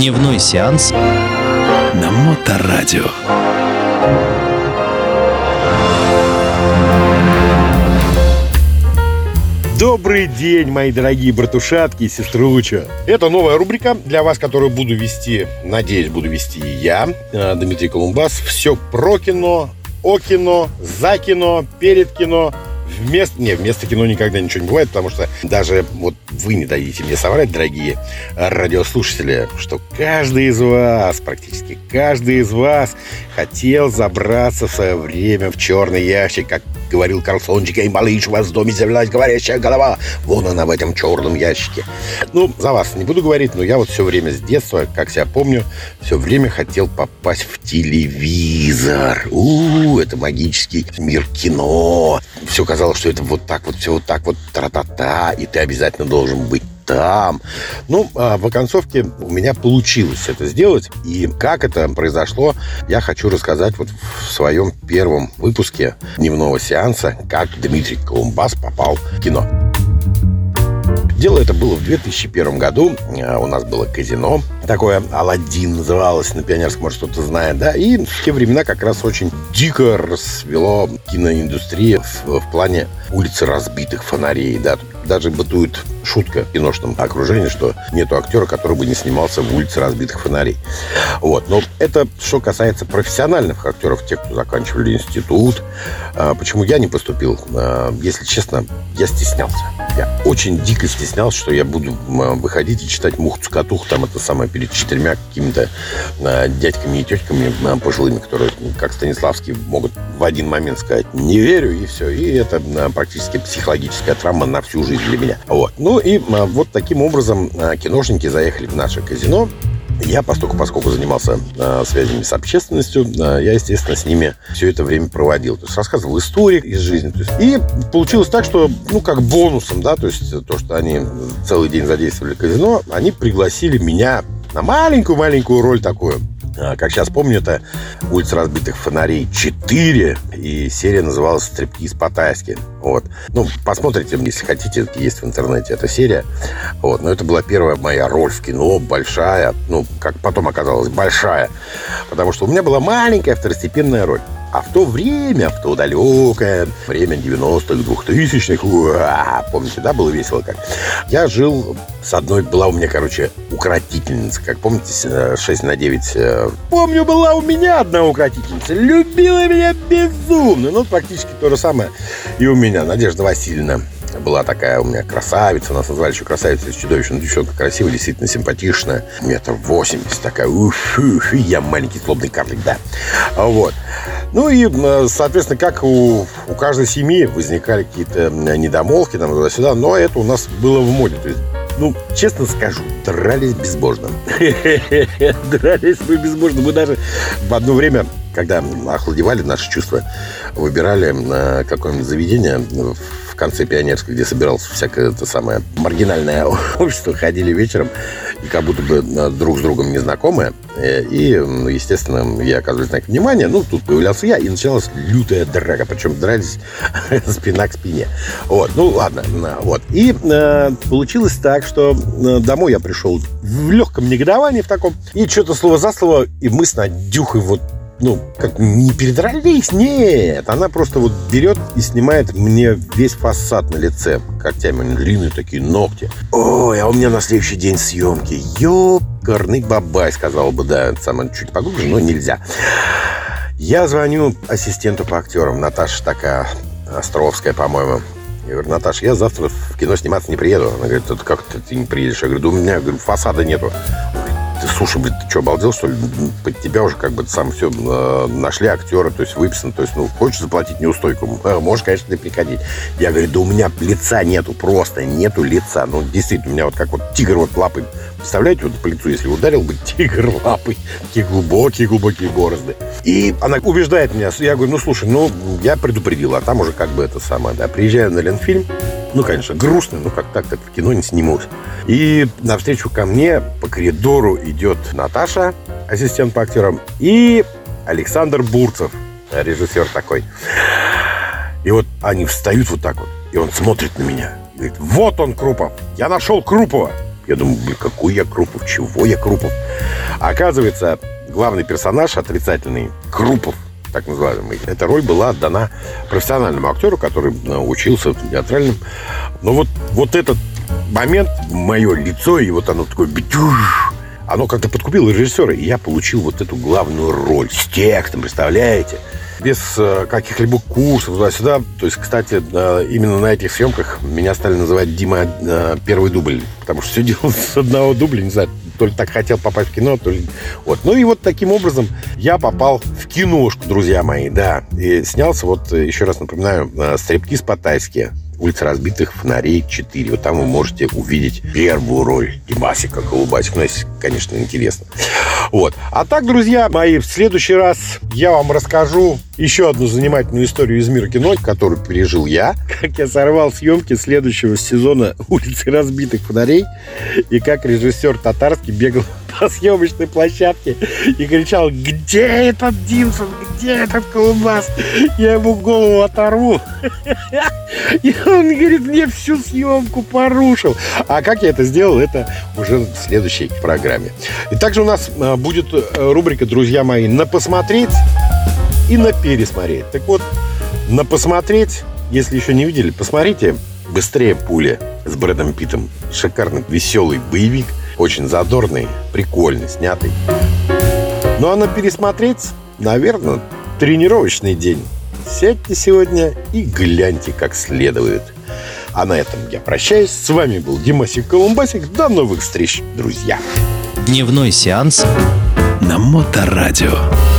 Дневной сеанс на Моторадио. Добрый день, мои дорогие братушатки и сеструча. Это новая рубрика для вас, которую буду вести, надеюсь, буду вести я, э, Дмитрий Колумбас. Все про кино, о кино, за кино, перед кино, вместо... Не, вместо кино никогда ничего не бывает, потому что даже вот вы не дадите мне соврать, дорогие радиослушатели, что каждый из вас, практически каждый из вас хотел забраться в свое время в черный ящик, как говорил Карлсончик, «Эй, малыш, у вас в доме завелась говорящая голова. Вон она в этом черном ящике». Ну, за вас не буду говорить, но я вот все время с детства, как себя помню, все время хотел попасть в телевизор. У, -у это магический мир кино. Все казалось, что это вот так вот, все вот так вот, тра-та-та, и ты обязательно должен быть там. Ну, а в оконцовке у меня получилось это сделать. И как это произошло, я хочу рассказать вот в своем первом выпуске дневного сеанса, как Дмитрий Колумбас попал в кино. Дело это было в 2001 году. А, у нас было казино. Такое «Аладдин» называлось на Пионерском, может, кто-то знает, да? И в те времена как раз очень дико расцвело киноиндустрия в, в плане улицы разбитых фонарей, да? Даже бытует шутка в киношном окружении, что нету актера, который бы не снимался в улице разбитых фонарей. Вот. Но это что касается профессиональных актеров, тех, кто заканчивали институт. А, почему я не поступил? А, если честно, я стеснялся. Я очень дико стеснялся, что я буду выходить и читать муху-цокотуху, там это самое, перед четырьмя какими-то а, дядьками и тетками пожилыми, которые, как Станиславский, могут в один момент сказать «не верю» и все. И это практически психологическая травма на всю жизнь для меня. Вот. Ну и вот таким образом киношники заехали в наше казино. Я, поскольку, поскольку занимался э, связями с общественностью, э, я, естественно, с ними все это время проводил. То есть рассказывал истории из жизни. То есть, и получилось так, что, ну, как бонусом, да, то есть то, что они целый день задействовали казино, они пригласили меня на маленькую-маленькую роль такую. А, как сейчас помню, это «Улица разбитых фонарей 4», и серия называлась «Стриптиз по-тайски». Вот. Ну, посмотрите, если хотите, есть в интернете эта серия. Вот. Но это была первая моя роль в кино, большая, ну, как потом оказалось, большая. Потому что у меня была маленькая второстепенная роль. А в то время, в то далекое время 90-х, 2000-х, помните, да, было весело как? Я жил с одной, была у меня, короче, укротительница, как помните, 6 на 9. Э, помню, была у меня одна укротительница, любила меня безумно, ну, практически то же самое и у меня, Надежда Васильевна была такая у меня красавица, нас назвали еще красавица из чудовища. Ну, девчонка красивая, действительно симпатичная. Метр восемьдесят такая, уф, уф, я маленький злобный карлик, да. Вот. Ну и, соответственно, как у, у каждой семьи возникали какие-то недомолвки там туда-сюда, но это у нас было в моде. То есть ну, честно скажу, дрались безбожно. Дрались мы безбожно. Мы даже в одно время, когда охладевали наши чувства, выбирали э, какое-нибудь заведение конце Пионерской, где собиралось всякое это самое маргинальное общество, ходили вечером и как будто бы э, друг с другом незнакомые. Э, и, естественно, я оказываю знак внимания. Ну, тут появлялся я, и началась лютая драка. Причем дрались спина к спине. Вот, ну, ладно. Вот. И э, получилось так, что домой я пришел в легком негодовании в таком. И что-то слово за слово, и мы с Надюхой вот ну, как не передрались, нет. Она просто вот берет и снимает мне весь фасад на лице. Когтями длинные такие ногти. Ой, а у меня на следующий день съемки. Ёкарный бабай, сказал бы, да, самое чуть поглубже, но нельзя. Я звоню ассистенту по актерам. Наташа такая, Островская, по-моему. Я говорю, Наташа, я завтра в кино сниматься не приеду. Она говорит, как ты не приедешь? Я говорю, да у меня говорю, фасада нету ты, слушай, блин, ты что, обалдел, что ли? Под тебя уже как бы сам все э, нашли актера, то есть выписан, то есть, ну, хочешь заплатить неустойку, можешь, конечно, ты приходить. Я говорю, да у меня лица нету, просто нету лица. Ну, действительно, у меня вот как вот тигр вот лапой, представляете, вот по лицу, если ударил бы тигр лапой, такие глубокие-глубокие борозды. И она убеждает меня, я говорю, ну, слушай, ну, я предупредил, а там уже как бы это самое, да, приезжаю на Ленфильм, ну, конечно, грустно, но как так, так в кино не снимут. И навстречу ко мне по коридору идет Наташа, ассистент по актерам, и Александр Бурцев, режиссер такой. И вот они встают вот так вот, и он смотрит на меня. Говорит, вот он, Крупов, я нашел Крупова. Я думаю, блин, какой я Крупов, чего я Крупов? А оказывается, главный персонаж отрицательный, Крупов, так называемый, эта роль была отдана профессиональному актеру, который э, учился в театральном. Но вот, вот этот момент, мое лицо, и вот оно такое битюш, оно как-то подкупило режиссера, и я получил вот эту главную роль с текстом, представляете? Без э, каких-либо курсов туда-сюда. То есть, кстати, э, именно на этих съемках меня стали называть Дима э, первый дубль, потому что все делал с одного дубля, не знаю, то ли так хотел попасть в кино, то ли... Вот. Ну и вот таким образом я попал в киношку, друзья мои, да. И снялся, вот еще раз напоминаю, «Стрепки по-тайски» улица разбитых фонарей 4. Вот там вы можете увидеть первую роль Димасика Колубасик. Ну, если, конечно, интересно. Вот. А так, друзья мои, в следующий раз я вам расскажу еще одну занимательную историю из мира кино, которую пережил я. Как я сорвал съемки следующего сезона «Улицы разбитых фонарей» и как режиссер татарский бегал по съемочной площадке и кричал, где этот Димсон, где этот Колумбас? Я ему голову оторву. И он говорит, мне всю съемку порушил. А как я это сделал, это уже в следующей программе. И также у нас а, будет э, рубрика, друзья мои, на посмотреть и на пересмотреть. Так вот, на посмотреть, если еще не видели, посмотрите «Быстрее пуля» с Брэдом Питом. Шикарный, веселый боевик, очень задорный, прикольный, снятый. Ну а на пересмотреть, наверное, тренировочный день. Сядьте сегодня и гляньте как следует. А на этом я прощаюсь. С вами был Димасик Колумбасик. До новых встреч, друзья. Дневной сеанс На Моторадио.